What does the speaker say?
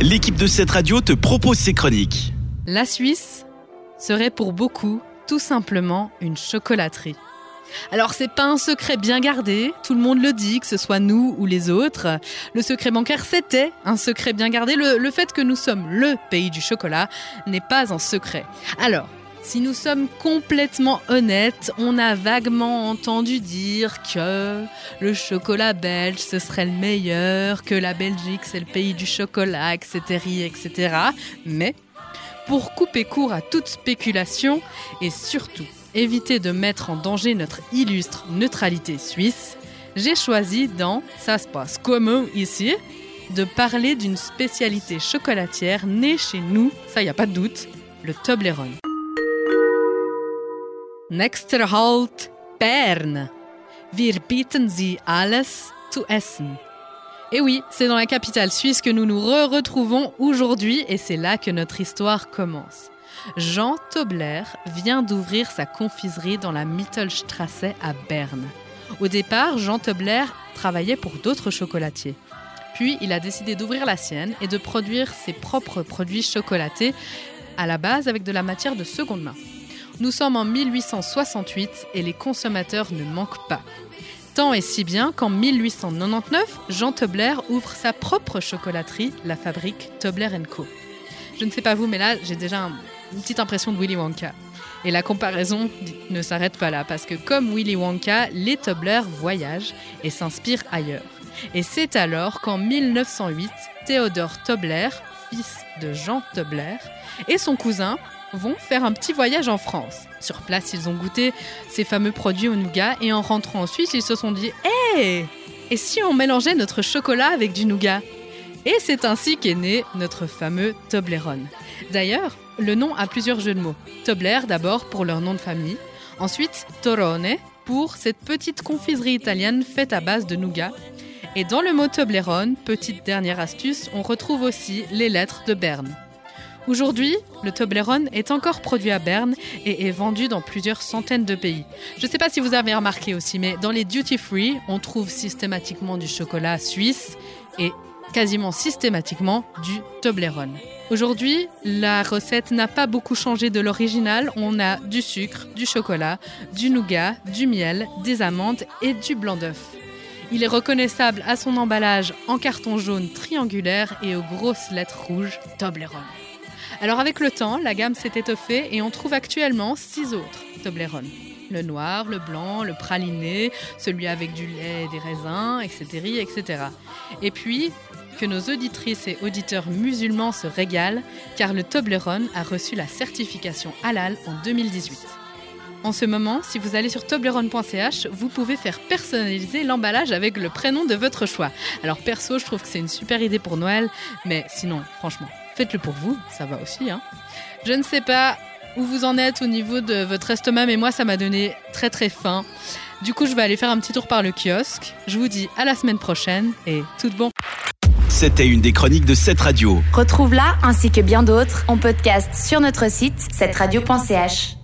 l'équipe de cette radio te propose ses chroniques. La Suisse serait pour beaucoup tout simplement une chocolaterie. Alors c'est pas un secret bien gardé, tout le monde le dit, que ce soit nous ou les autres. Le secret bancaire c'était un secret bien gardé. Le, le fait que nous sommes le pays du chocolat n'est pas un secret. Alors, si nous sommes complètement honnêtes, on a vaguement entendu dire que le chocolat belge ce serait le meilleur, que la Belgique c'est le pays du chocolat, etc., etc. Mais pour couper court à toute spéculation et surtout éviter de mettre en danger notre illustre neutralité suisse, j'ai choisi dans Ça se passe comment ici de parler d'une spécialité chocolatière née chez nous, ça y a pas de doute, le Toblerone. Nächster Halt, Bern. Wir bieten Sie alles zu essen. Et oui, c'est dans la capitale suisse que nous nous re-retrouvons aujourd'hui et c'est là que notre histoire commence. Jean Tobler vient d'ouvrir sa confiserie dans la Mittelstrasse à Berne. Au départ, Jean Tobler travaillait pour d'autres chocolatiers. Puis, il a décidé d'ouvrir la sienne et de produire ses propres produits chocolatés, à la base avec de la matière de seconde main. Nous sommes en 1868 et les consommateurs ne manquent pas. Tant et si bien qu'en 1899, Jean Tobler ouvre sa propre chocolaterie, la fabrique Tobler Co. Je ne sais pas vous, mais là, j'ai déjà un- une petite impression de Willy Wonka. Et la comparaison ne s'arrête pas là, parce que comme Willy Wonka, les Tobler voyagent et s'inspirent ailleurs. Et c'est alors qu'en 1908, Théodore Tobler, fils de Jean Tobler, et son cousin vont faire un petit voyage en France. Sur place, ils ont goûté ces fameux produits au nougat et en rentrant en Suisse, ils se sont dit Hé Et si on mélangeait notre chocolat avec du nougat? Et c'est ainsi qu'est né notre fameux Toblerone. D'ailleurs, le nom a plusieurs jeux de mots. Tobler d'abord pour leur nom de famille, ensuite Torone pour cette petite confiserie italienne faite à base de nougat. Et dans le mot Toblerone, petite dernière astuce, on retrouve aussi les lettres de Berne. Aujourd'hui, le Toblerone est encore produit à Berne et est vendu dans plusieurs centaines de pays. Je ne sais pas si vous avez remarqué aussi, mais dans les duty free, on trouve systématiquement du chocolat suisse et quasiment systématiquement du Toblerone. Aujourd'hui, la recette n'a pas beaucoup changé de l'original. On a du sucre, du chocolat, du nougat, du miel, des amandes et du blanc d'œuf. Il est reconnaissable à son emballage en carton jaune triangulaire et aux grosses lettres rouges Toblerone. Alors avec le temps, la gamme s'est étoffée et on trouve actuellement six autres Toblerone. Le noir, le blanc, le praliné, celui avec du lait et des raisins, etc. etc. Et puis, que nos auditrices et auditeurs musulmans se régalent, car le Toblerone a reçu la certification halal en 2018. En ce moment, si vous allez sur toblerone.ch, vous pouvez faire personnaliser l'emballage avec le prénom de votre choix. Alors perso, je trouve que c'est une super idée pour Noël, mais sinon, franchement, faites-le pour vous, ça va aussi. Hein. Je ne sais pas où vous en êtes au niveau de votre estomac, mais moi, ça m'a donné très très faim. Du coup, je vais aller faire un petit tour par le kiosque. Je vous dis à la semaine prochaine et tout de bon. C'était une des chroniques de cette radio. Retrouve-la ainsi que bien d'autres en podcast sur notre site, cette radio.ch.